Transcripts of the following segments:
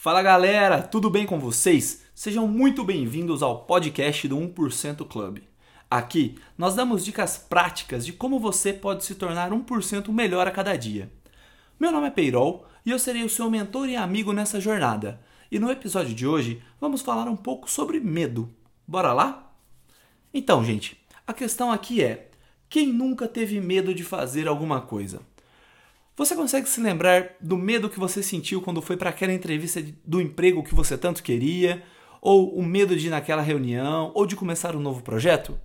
Fala galera, tudo bem com vocês? Sejam muito bem-vindos ao podcast do 1% Club. Aqui nós damos dicas práticas de como você pode se tornar 1% melhor a cada dia. Meu nome é Peirol e eu serei o seu mentor e amigo nessa jornada. E no episódio de hoje vamos falar um pouco sobre medo. Bora lá? Então, gente, a questão aqui é: quem nunca teve medo de fazer alguma coisa? Você consegue se lembrar do medo que você sentiu quando foi para aquela entrevista do emprego que você tanto queria? Ou o medo de ir naquela reunião? Ou de começar um novo projeto?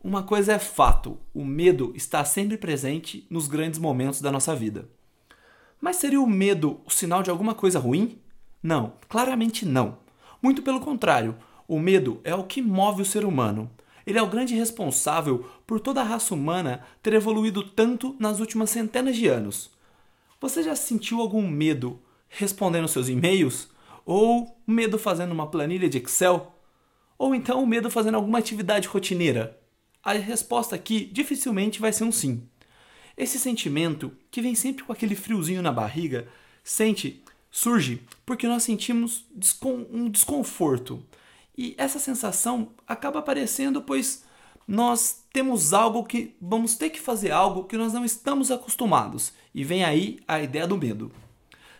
Uma coisa é fato: o medo está sempre presente nos grandes momentos da nossa vida. Mas seria o medo o sinal de alguma coisa ruim? Não, claramente não. Muito pelo contrário, o medo é o que move o ser humano. Ele é o grande responsável por toda a raça humana ter evoluído tanto nas últimas centenas de anos. Você já sentiu algum medo respondendo seus e-mails? Ou medo fazendo uma planilha de Excel? Ou então medo fazendo alguma atividade rotineira? A resposta aqui dificilmente vai ser um sim. Esse sentimento, que vem sempre com aquele friozinho na barriga, sente, surge porque nós sentimos um desconforto. E essa sensação acaba aparecendo pois nós temos algo que vamos ter que fazer algo que nós não estamos acostumados. E vem aí a ideia do medo.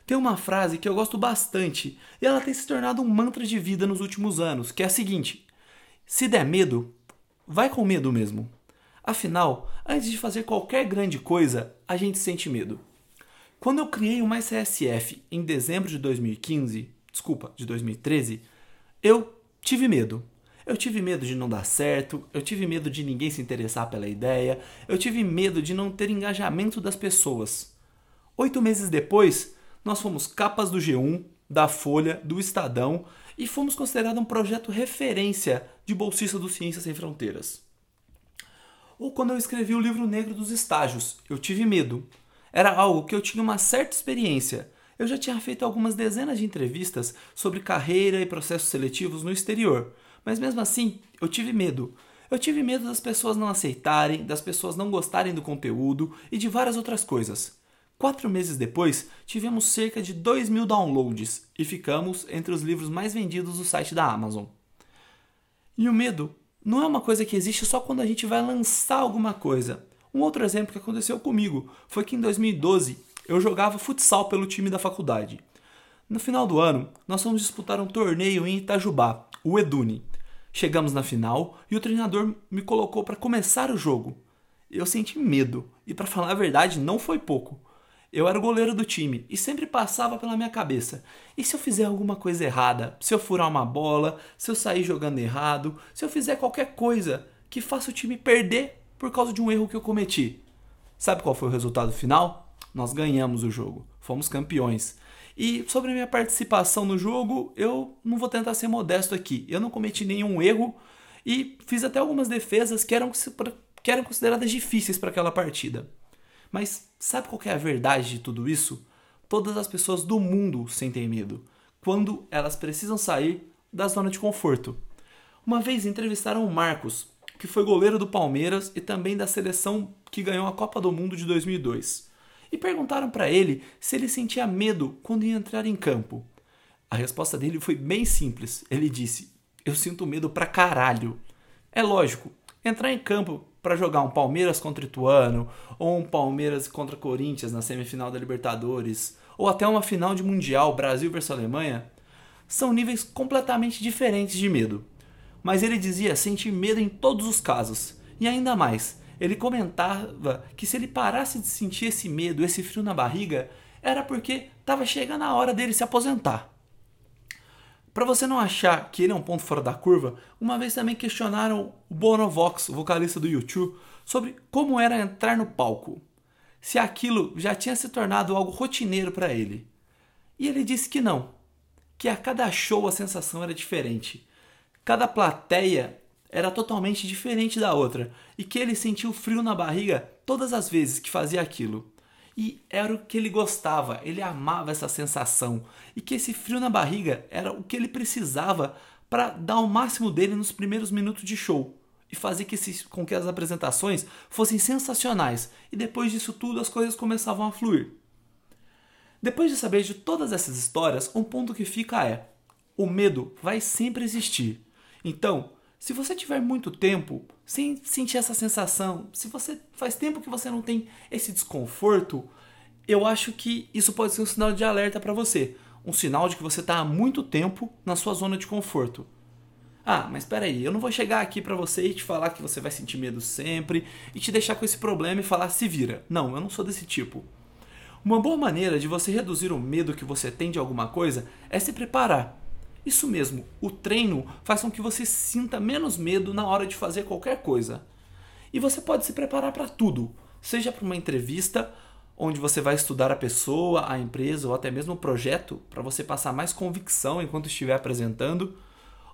Tem uma frase que eu gosto bastante e ela tem se tornado um mantra de vida nos últimos anos, que é a seguinte: se der medo, vai com medo mesmo. Afinal, antes de fazer qualquer grande coisa, a gente sente medo. Quando eu criei o Mais CSF em dezembro de 2015, desculpa, de 2013, eu tive medo. Eu tive medo de não dar certo, eu tive medo de ninguém se interessar pela ideia, eu tive medo de não ter engajamento das pessoas. Oito meses depois, nós fomos capas do G1, da Folha, do Estadão e fomos considerados um projeto referência de bolsista do Ciências Sem Fronteiras. Ou quando eu escrevi o livro negro dos estágios, eu tive medo. Era algo que eu tinha uma certa experiência. Eu já tinha feito algumas dezenas de entrevistas sobre carreira e processos seletivos no exterior, mas mesmo assim, eu tive medo. Eu tive medo das pessoas não aceitarem, das pessoas não gostarem do conteúdo e de várias outras coisas. Quatro meses depois, tivemos cerca de 2 mil downloads e ficamos entre os livros mais vendidos do site da Amazon. E o medo não é uma coisa que existe só quando a gente vai lançar alguma coisa. Um outro exemplo que aconteceu comigo foi que em 2012 eu jogava futsal pelo time da faculdade. No final do ano, nós fomos disputar um torneio em Itajubá, o Edune. Chegamos na final e o treinador me colocou para começar o jogo. Eu senti medo e, para falar a verdade, não foi pouco. Eu era o goleiro do time e sempre passava pela minha cabeça: e se eu fizer alguma coisa errada? Se eu furar uma bola? Se eu sair jogando errado? Se eu fizer qualquer coisa que faça o time perder por causa de um erro que eu cometi? Sabe qual foi o resultado final? Nós ganhamos o jogo, fomos campeões. E sobre a minha participação no jogo, eu não vou tentar ser modesto aqui. Eu não cometi nenhum erro e fiz até algumas defesas que eram, que eram consideradas difíceis para aquela partida. Mas sabe qual é a verdade de tudo isso? Todas as pessoas do mundo sentem medo quando elas precisam sair da zona de conforto. Uma vez entrevistaram o Marcos, que foi goleiro do Palmeiras e também da seleção que ganhou a Copa do Mundo de 2002 e perguntaram para ele se ele sentia medo quando ia entrar em campo. A resposta dele foi bem simples. Ele disse: Eu sinto medo pra caralho. É lógico, entrar em campo para jogar um Palmeiras contra Ituano, ou um Palmeiras contra Corinthians na semifinal da Libertadores, ou até uma final de Mundial Brasil versus Alemanha, são níveis completamente diferentes de medo. Mas ele dizia sentir medo em todos os casos, e ainda mais, ele comentava que se ele parasse de sentir esse medo, esse frio na barriga, era porque estava chegando a hora dele se aposentar. Para você não achar que ele é um ponto fora da curva, uma vez também questionaram o Bono Vox, o vocalista do YouTube, sobre como era entrar no palco. Se aquilo já tinha se tornado algo rotineiro para ele. E ele disse que não, que a cada show a sensação era diferente. Cada plateia era totalmente diferente da outra e que ele sentiu frio na barriga todas as vezes que fazia aquilo. E era o que ele gostava, ele amava essa sensação e que esse frio na barriga era o que ele precisava para dar o máximo dele nos primeiros minutos de show e fazer que com que as apresentações fossem sensacionais e depois disso tudo as coisas começavam a fluir. Depois de saber de todas essas histórias, um ponto que fica é: o medo vai sempre existir. Então, se você tiver muito tempo sem sentir essa sensação, se você faz tempo que você não tem esse desconforto, eu acho que isso pode ser um sinal de alerta para você, um sinal de que você está há muito tempo na sua zona de conforto. Ah, mas espera aí, eu não vou chegar aqui para você e te falar que você vai sentir medo sempre e te deixar com esse problema e falar se vira. Não, eu não sou desse tipo. Uma boa maneira de você reduzir o medo que você tem de alguma coisa é se preparar. Isso mesmo, o treino faz com que você sinta menos medo na hora de fazer qualquer coisa. E você pode se preparar para tudo, seja para uma entrevista, onde você vai estudar a pessoa, a empresa ou até mesmo o projeto, para você passar mais convicção enquanto estiver apresentando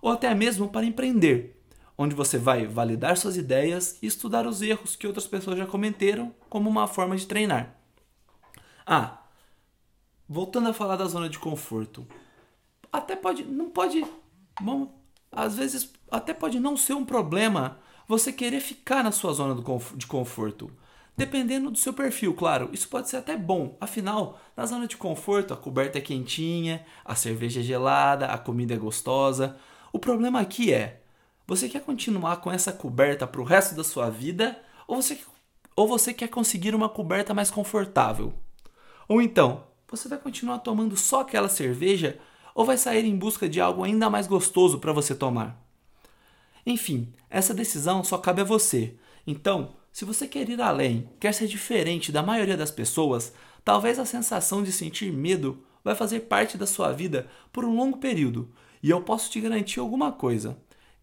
ou até mesmo para empreender, onde você vai validar suas ideias e estudar os erros que outras pessoas já cometeram como uma forma de treinar. Ah, voltando a falar da zona de conforto. Até pode, não pode, bom, às vezes até pode não ser um problema você querer ficar na sua zona de conforto. Dependendo do seu perfil, claro, isso pode ser até bom. Afinal, na zona de conforto, a coberta é quentinha, a cerveja é gelada, a comida é gostosa, o problema aqui é: você quer continuar com essa coberta para o resto da sua vida ou você, ou você quer conseguir uma coberta mais confortável? Ou então, você vai continuar tomando só aquela cerveja ou vai sair em busca de algo ainda mais gostoso para você tomar? Enfim, essa decisão só cabe a você. Então, se você quer ir além, quer ser diferente da maioria das pessoas, talvez a sensação de sentir medo vai fazer parte da sua vida por um longo período e eu posso te garantir alguma coisa.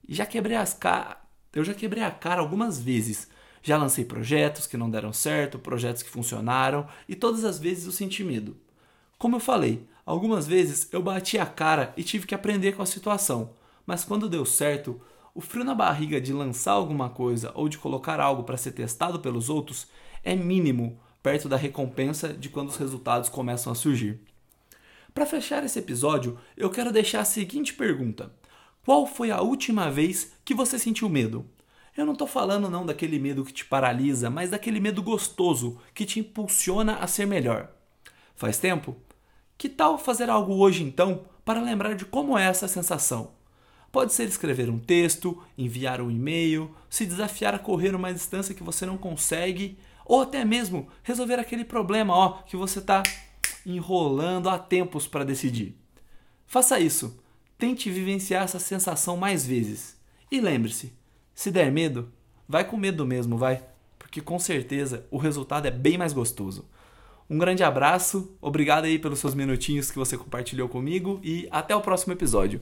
Já quebrei as caras. Eu já quebrei a cara algumas vezes. Já lancei projetos que não deram certo, projetos que funcionaram, e todas as vezes eu senti medo. Como eu falei, algumas vezes eu bati a cara e tive que aprender com a situação, mas quando deu certo, o frio na barriga de lançar alguma coisa ou de colocar algo para ser testado pelos outros é mínimo perto da recompensa de quando os resultados começam a surgir. Para fechar esse episódio, eu quero deixar a seguinte pergunta: Qual foi a última vez que você sentiu medo? Eu não estou falando não daquele medo que te paralisa, mas daquele medo gostoso que te impulsiona a ser melhor. Faz tempo? Que tal fazer algo hoje então para lembrar de como é essa sensação? Pode ser escrever um texto, enviar um e-mail, se desafiar a correr uma distância que você não consegue, ou até mesmo resolver aquele problema ó, que você está enrolando há tempos para decidir. Faça isso. Tente vivenciar essa sensação mais vezes. E lembre-se: se der medo, vai com medo mesmo, vai, porque com certeza o resultado é bem mais gostoso. Um grande abraço, obrigado aí pelos seus minutinhos que você compartilhou comigo e até o próximo episódio.